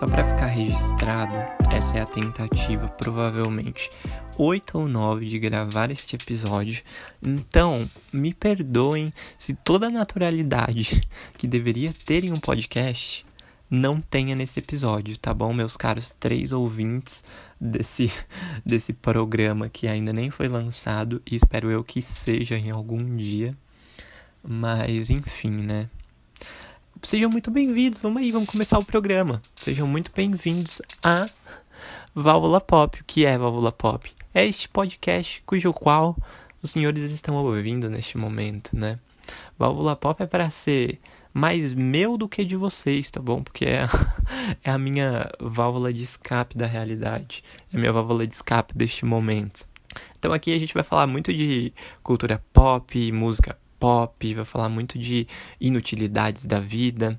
Só para ficar registrado, essa é a tentativa, provavelmente 8 ou 9 de gravar este episódio. Então, me perdoem se toda a naturalidade que deveria ter em um podcast não tenha nesse episódio, tá bom, meus caros três ouvintes desse, desse programa que ainda nem foi lançado e espero eu que seja em algum dia. Mas, enfim, né? Sejam muito bem-vindos, vamos aí, vamos começar o programa. Sejam muito bem-vindos a Válvula Pop. O que é Válvula Pop? É este podcast cujo qual os senhores estão ouvindo neste momento, né? Válvula Pop é para ser mais meu do que de vocês, tá bom? Porque é, é a minha válvula de escape da realidade. É a minha válvula de escape deste momento. Então aqui a gente vai falar muito de cultura pop, música pop, vai falar muito de inutilidades da vida.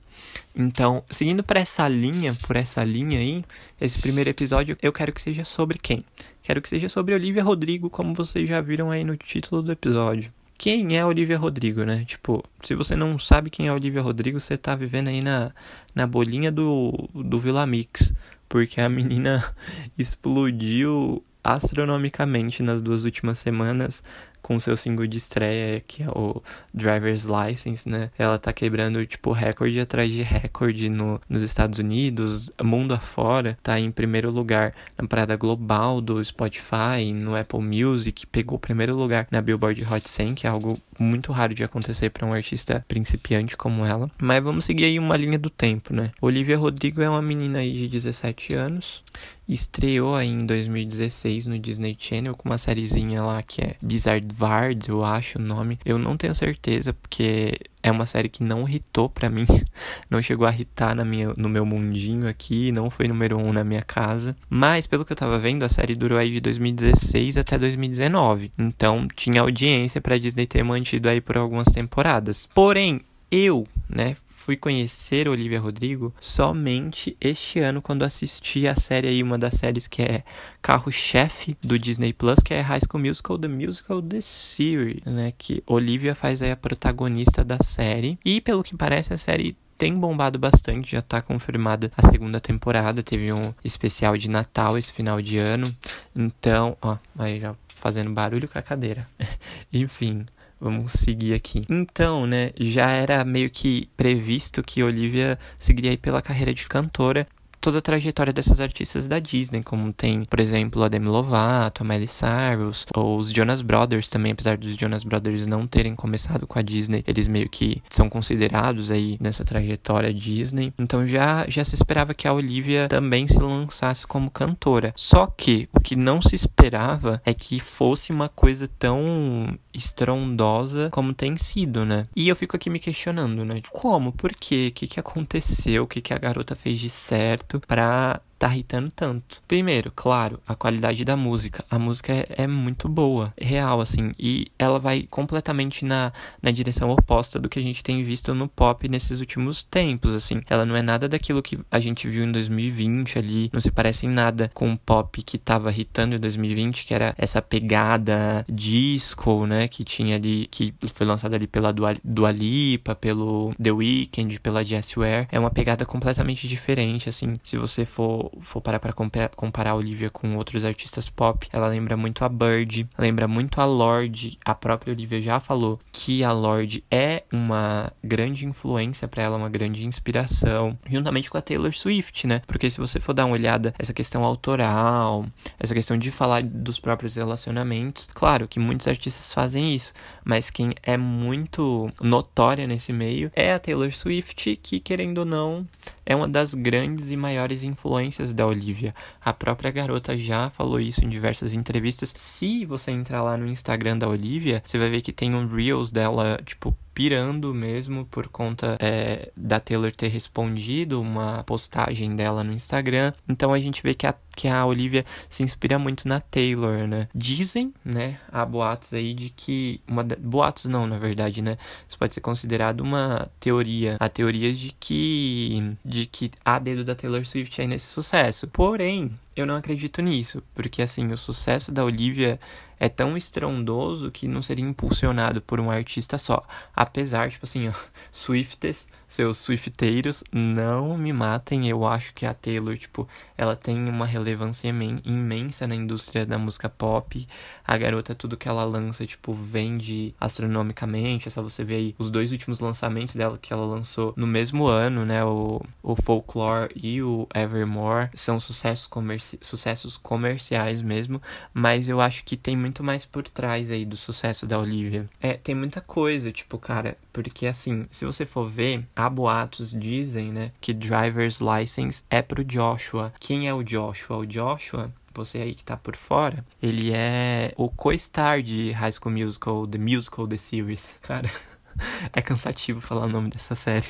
Então, seguindo por essa linha, por essa linha aí, esse primeiro episódio eu quero que seja sobre quem? Quero que seja sobre Olivia Rodrigo, como vocês já viram aí no título do episódio. Quem é Olivia Rodrigo, né? Tipo, se você não sabe quem é Olivia Rodrigo, você tá vivendo aí na, na bolinha do, do Vila Mix. Porque a menina explodiu astronomicamente nas duas últimas semanas com seu single de estreia, que é o Driver's License, né? Ela tá quebrando, tipo, recorde atrás de recorde no, nos Estados Unidos, mundo afora. Tá em primeiro lugar na parada global do Spotify, no Apple Music, pegou primeiro lugar na Billboard Hot 100, que é algo muito raro de acontecer para um artista principiante como ela. Mas vamos seguir aí uma linha do tempo, né? Olivia Rodrigo é uma menina aí de 17 anos, estreou aí em 2016 no Disney Channel com uma sériezinha lá que é Bizarre Vard, eu acho o nome. Eu não tenho certeza, porque é uma série que não hitou para mim. Não chegou a hitar na minha, no meu mundinho aqui, não foi número um na minha casa. Mas, pelo que eu tava vendo, a série durou aí de 2016 até 2019. Então, tinha audiência pra Disney ter mantido aí por algumas temporadas. Porém, eu, né, fui conhecer Olivia Rodrigo somente este ano quando assisti a série aí, uma das séries que é carro-chefe do Disney Plus, que é High School Musical, The Musical, The Series, né? Que Olivia faz aí a protagonista da série. E pelo que parece, a série tem bombado bastante, já tá confirmada a segunda temporada, teve um especial de Natal esse final de ano. Então, ó, aí já fazendo barulho com a cadeira. Enfim, Vamos seguir aqui. Então, né, já era meio que previsto que Olivia seguiria aí pela carreira de cantora toda a trajetória dessas artistas da Disney, como tem, por exemplo, a Demi Lovato, a Miley Cyrus, ou os Jonas Brothers também, apesar dos Jonas Brothers não terem começado com a Disney, eles meio que são considerados aí nessa trajetória Disney. Então já já se esperava que a Olivia também se lançasse como cantora. Só que o que não se esperava é que fosse uma coisa tão estrondosa como tem sido, né? E eu fico aqui me questionando, né? Como? Por quê? O que, que aconteceu? O que, que a garota fez de certo para tá irritando tanto. Primeiro, claro, a qualidade da música. A música é, é, muito boa, real, assim, e ela vai completamente na, na direção oposta do que a gente tem visto no pop nesses últimos tempos, assim. Ela não é nada daquilo que a gente viu em 2020 ali, não se parece em nada com o pop que tava irritando em 2020, que era essa pegada disco, né, que tinha ali, que foi lançada ali pela Dua, Dua Lipa, pelo The Weeknd, pela Jessie Ware. É uma pegada completamente diferente, assim, se você for for parar pra comparar a Olivia com outros artistas pop, ela lembra muito a Bird, lembra muito a Lorde. A própria Olivia já falou que a Lorde é uma grande influência para ela, uma grande inspiração, juntamente com a Taylor Swift, né? Porque se você for dar uma olhada essa questão autoral, essa questão de falar dos próprios relacionamentos, claro que muitos artistas fazem isso, mas quem é muito notória nesse meio é a Taylor Swift, que querendo ou não é uma das grandes e maiores influências da Olivia. A própria garota já falou isso em diversas entrevistas. Se você entrar lá no Instagram da Olivia, você vai ver que tem um Reels dela, tipo, pirando mesmo por conta é, da Taylor ter respondido uma postagem dela no Instagram. Então a gente vê que a, que a Olivia se inspira muito na Taylor, né? Dizem, né? Há boatos aí de que. Uma, boatos não, na verdade, né? Isso pode ser considerado uma teoria. Há teorias de que. de que há dedo da Taylor Swift aí nesse sucesso. Porém, eu não acredito nisso. Porque assim, o sucesso da Olivia é tão estrondoso que não seria impulsionado por um artista só. Apesar, tipo assim, ó, Swifties, seus Swifteiros, não me matem. Eu acho que a Taylor, tipo, ela tem uma relevância imensa na indústria da música pop. A garota, tudo que ela lança, tipo, vende astronomicamente. É só você ver aí os dois últimos lançamentos dela que ela lançou no mesmo ano, né? O, o Folklore e o Evermore são sucessos, comerci sucessos comerciais mesmo. Mas eu acho que tem muito mais por trás aí do sucesso da Olivia. É, tem muita coisa, tipo, cara, porque assim, se você for ver, há boatos dizem, né, que Driver's License é pro Joshua. Quem é o Joshua? O Joshua você aí que tá por fora, ele é o co-star de High School Musical, The Musical, The Series. Cara, é cansativo falar o nome dessa série.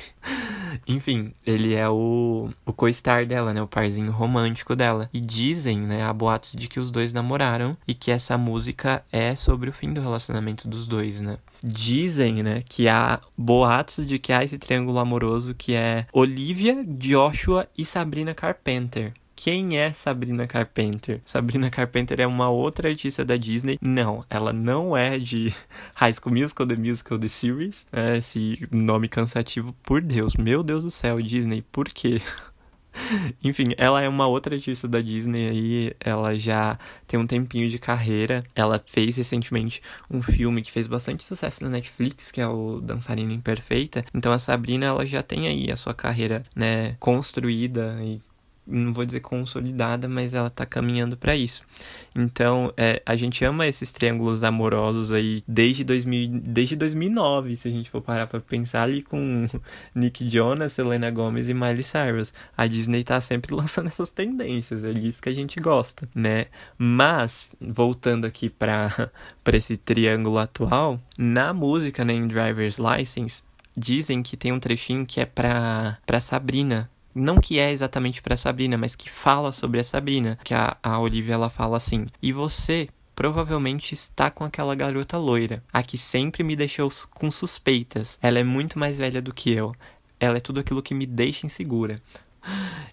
Enfim, ele é o, o co-star dela, né? O parzinho romântico dela. E dizem, né? Há boatos de que os dois namoraram e que essa música é sobre o fim do relacionamento dos dois, né? Dizem, né, que há boatos de que há esse triângulo amoroso que é Olivia, Joshua e Sabrina Carpenter quem é Sabrina Carpenter? Sabrina Carpenter é uma outra artista da Disney. Não, ela não é de High School Musical, The Musical, The Series. É esse nome cansativo, por Deus. Meu Deus do céu, Disney, por quê? Enfim, ela é uma outra artista da Disney aí, ela já tem um tempinho de carreira. Ela fez recentemente um filme que fez bastante sucesso na Netflix, que é o Dançarina Imperfeita. Então a Sabrina, ela já tem aí a sua carreira, né, construída e não vou dizer consolidada, mas ela tá caminhando para isso. Então, é, a gente ama esses triângulos amorosos aí desde, 2000, desde 2009, se a gente for parar pra pensar ali com Nick Jonas, Selena Gomez e Miley Cyrus. A Disney tá sempre lançando essas tendências, é disso que a gente gosta, né? Mas, voltando aqui para esse triângulo atual, na música, né, em Driver's License, dizem que tem um trechinho que é pra, pra Sabrina, não que é exatamente para Sabrina, mas que fala sobre a Sabrina, que a, a Olivia ela fala assim: "E você provavelmente está com aquela garota loira, a que sempre me deixou com suspeitas. Ela é muito mais velha do que eu. Ela é tudo aquilo que me deixa insegura."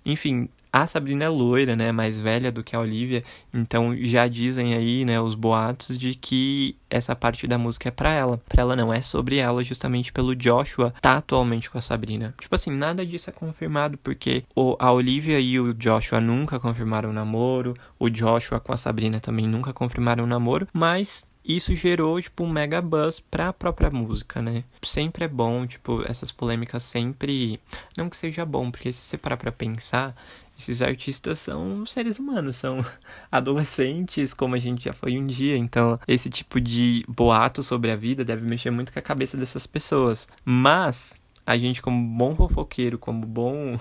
Enfim, a Sabrina é loira, né, mais velha do que a Olivia, então já dizem aí, né, os boatos de que essa parte da música é para ela. Para ela não é sobre ela, justamente pelo Joshua tá atualmente com a Sabrina. Tipo assim, nada disso é confirmado porque o, a Olivia e o Joshua nunca confirmaram o namoro, o Joshua com a Sabrina também nunca confirmaram o namoro, mas isso gerou, tipo, um mega buzz pra própria música, né? Sempre é bom, tipo, essas polêmicas sempre. Não que seja bom, porque se você parar pra pensar, esses artistas são seres humanos, são adolescentes, como a gente já foi um dia. Então, esse tipo de boato sobre a vida deve mexer muito com a cabeça dessas pessoas. Mas, a gente, como bom fofoqueiro, como bom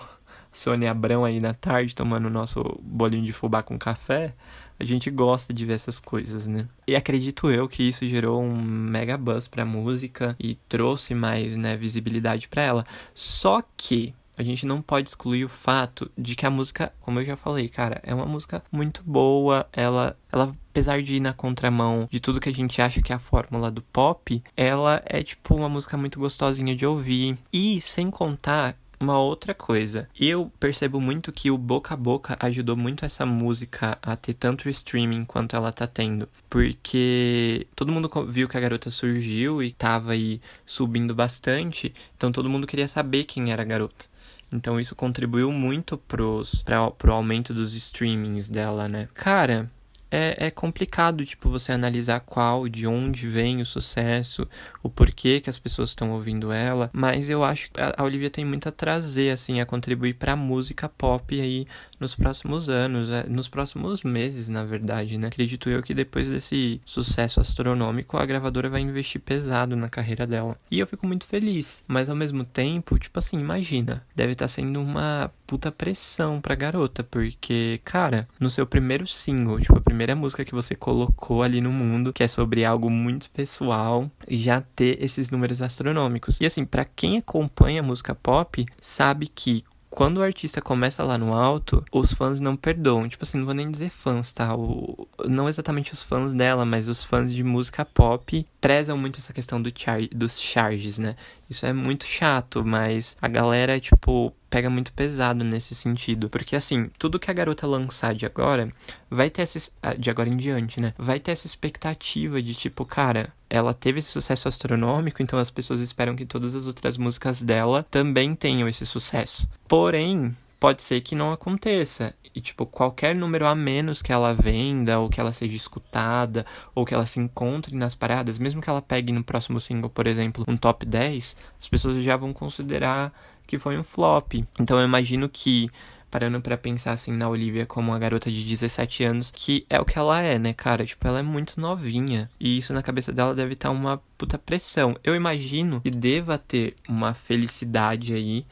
Sônia Abrão aí na tarde, tomando o nosso bolinho de fubá com café, a gente gosta de ver essas coisas, né? E acredito eu que isso gerou um mega buzz pra música e trouxe mais, né, visibilidade para ela. Só que a gente não pode excluir o fato de que a música, como eu já falei, cara, é uma música muito boa. Ela, ela apesar de ir na contramão de tudo que a gente acha que é a fórmula do pop, ela é tipo uma música muito gostosinha de ouvir. E sem contar uma outra coisa, eu percebo muito que o boca a boca ajudou muito essa música a ter tanto streaming quanto ela tá tendo. Porque todo mundo viu que a garota surgiu e tava aí subindo bastante, então todo mundo queria saber quem era a garota. Então isso contribuiu muito pros, pra, pro aumento dos streamings dela, né? Cara, é, é complicado, tipo, você analisar qual, de onde vem o sucesso, o porquê que as pessoas estão ouvindo ela, mas eu acho que a Olivia tem muito a trazer, assim, a contribuir pra música pop aí nos próximos anos, é, nos próximos meses, na verdade, né? Acredito eu que depois desse sucesso astronômico, a gravadora vai investir pesado na carreira dela. E eu fico muito feliz, mas ao mesmo tempo, tipo assim, imagina, deve estar tá sendo uma puta pressão pra garota, porque, cara, no seu primeiro single, tipo, a primeira música que você colocou ali no mundo, que é sobre algo muito pessoal, já ter esses números astronômicos. E assim, para quem acompanha música pop, sabe que quando o artista começa lá no alto, os fãs não perdoam. Tipo assim, não vou nem dizer fãs, tá? O, não exatamente os fãs dela, mas os fãs de música pop prezam muito essa questão do char dos charges, né? Isso é muito chato, mas a galera, tipo, pega muito pesado nesse sentido. Porque, assim, tudo que a garota lançar de agora, vai ter essa. Ah, de agora em diante, né? Vai ter essa expectativa de tipo, cara, ela teve esse sucesso astronômico, então as pessoas esperam que todas as outras músicas dela também tenham esse sucesso. Porém, pode ser que não aconteça. E, tipo, qualquer número a menos que ela venda, ou que ela seja escutada, ou que ela se encontre nas paradas, mesmo que ela pegue no próximo single, por exemplo, um top 10, as pessoas já vão considerar que foi um flop. Então eu imagino que parando para pensar assim na Olivia como uma garota de 17 anos, que é o que ela é, né, cara? Tipo, ela é muito novinha. E isso na cabeça dela deve estar tá uma puta pressão. Eu imagino que deva ter uma felicidade aí.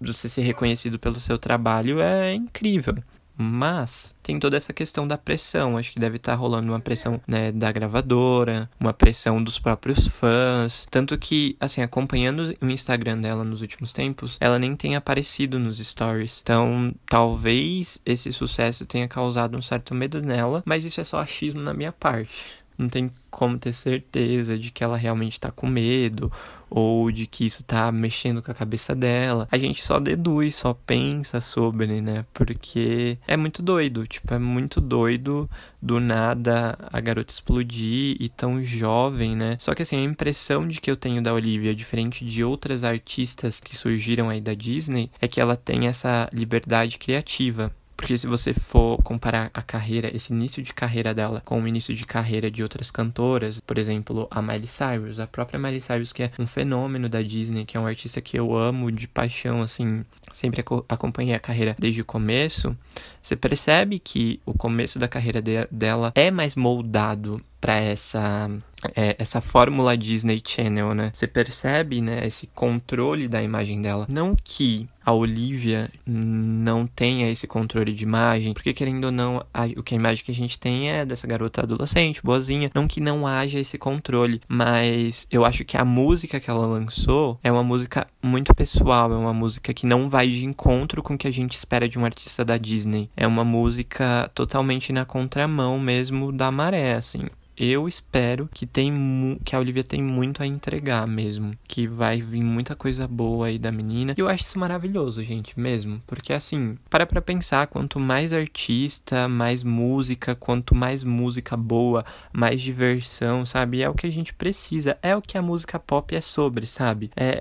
Você ser reconhecido pelo seu trabalho é incrível. Mas tem toda essa questão da pressão. Acho que deve estar tá rolando uma pressão né, da gravadora, uma pressão dos próprios fãs. Tanto que, assim, acompanhando o Instagram dela nos últimos tempos, ela nem tem aparecido nos stories. Então, talvez esse sucesso tenha causado um certo medo nela, mas isso é só achismo na minha parte não tem como ter certeza de que ela realmente está com medo ou de que isso está mexendo com a cabeça dela. A gente só deduz, só pensa sobre, né? Porque é muito doido, tipo, é muito doido do nada a garota explodir e tão jovem, né? Só que assim, a impressão de que eu tenho da Olivia, diferente de outras artistas que surgiram aí da Disney, é que ela tem essa liberdade criativa. Porque se você for comparar a carreira, esse início de carreira dela com o início de carreira de outras cantoras, por exemplo, a Miley Cyrus, a própria Miley Cyrus, que é um fenômeno da Disney, que é um artista que eu amo de paixão, assim, sempre acompanhei a carreira desde o começo, você percebe que o começo da carreira de dela é mais moldado para essa é, essa fórmula Disney Channel, né? Você percebe, né, esse controle da imagem dela. Não que a Olivia não tenha esse controle de imagem, porque querendo ou não, a, o que a imagem que a gente tem é dessa garota adolescente, boazinha, não que não haja esse controle, mas eu acho que a música que ela lançou é uma música muito pessoal, é uma música que não vai de encontro com o que a gente espera de um artista da Disney. É uma música totalmente na contramão mesmo da maré, assim eu espero que tem que a Olivia tem muito a entregar mesmo, que vai vir muita coisa boa aí da menina. E eu acho isso maravilhoso, gente, mesmo, porque assim, para para pensar, quanto mais artista, mais música, quanto mais música boa, mais diversão, sabe? É o que a gente precisa, é o que a música pop é sobre, sabe? É,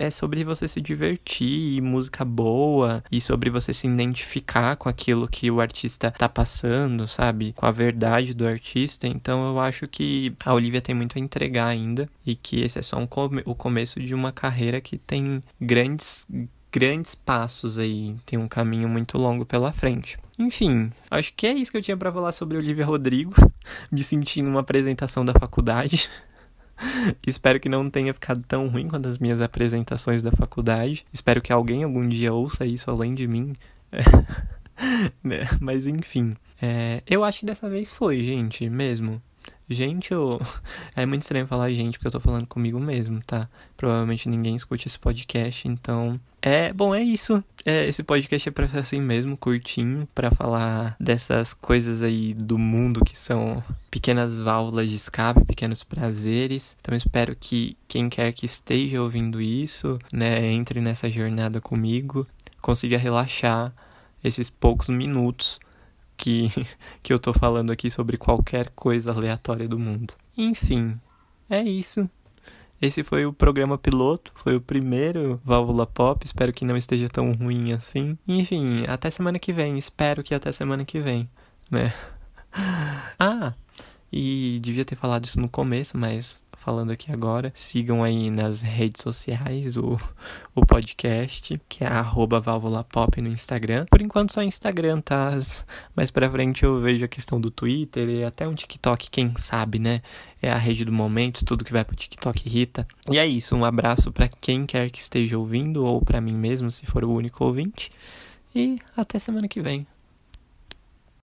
é, é sobre você se divertir, música boa, e sobre você se identificar com aquilo que o artista tá passando, sabe? Com a verdade do artista. Então eu acho que a Olivia tem muito a entregar ainda e que esse é só um come o começo de uma carreira que tem grandes grandes passos aí, tem um caminho muito longo pela frente. Enfim, acho que é isso que eu tinha para falar sobre Olivia Rodrigo, me sentindo uma apresentação da faculdade. Espero que não tenha ficado tão ruim quanto as minhas apresentações da faculdade. Espero que alguém algum dia ouça isso além de mim. Né? Mas enfim, é, eu acho que dessa vez foi, gente, mesmo. Gente, eu... é muito estranho falar gente, porque eu tô falando comigo mesmo, tá? Provavelmente ninguém escute esse podcast, então. É, bom, é isso. É, esse podcast é pra ser assim mesmo, curtinho, para falar dessas coisas aí do mundo que são pequenas válvulas de escape, pequenos prazeres. Então espero que quem quer que esteja ouvindo isso, né, entre nessa jornada comigo, consiga relaxar esses poucos minutos que, que eu tô falando aqui sobre qualquer coisa aleatória do mundo. Enfim, é isso. Esse foi o programa piloto, foi o primeiro Válvula Pop. Espero que não esteja tão ruim assim. Enfim, até semana que vem. Espero que até semana que vem, né? Ah, e devia ter falado isso no começo, mas falando aqui agora. Sigam aí nas redes sociais o, o podcast, que é arroba válvula pop no Instagram. Por enquanto só Instagram, tá? Mais pra frente eu vejo a questão do Twitter e até um TikTok, quem sabe, né? É a rede do momento, tudo que vai pro TikTok irrita. E é isso, um abraço para quem quer que esteja ouvindo, ou para mim mesmo, se for o único ouvinte. E até semana que vem.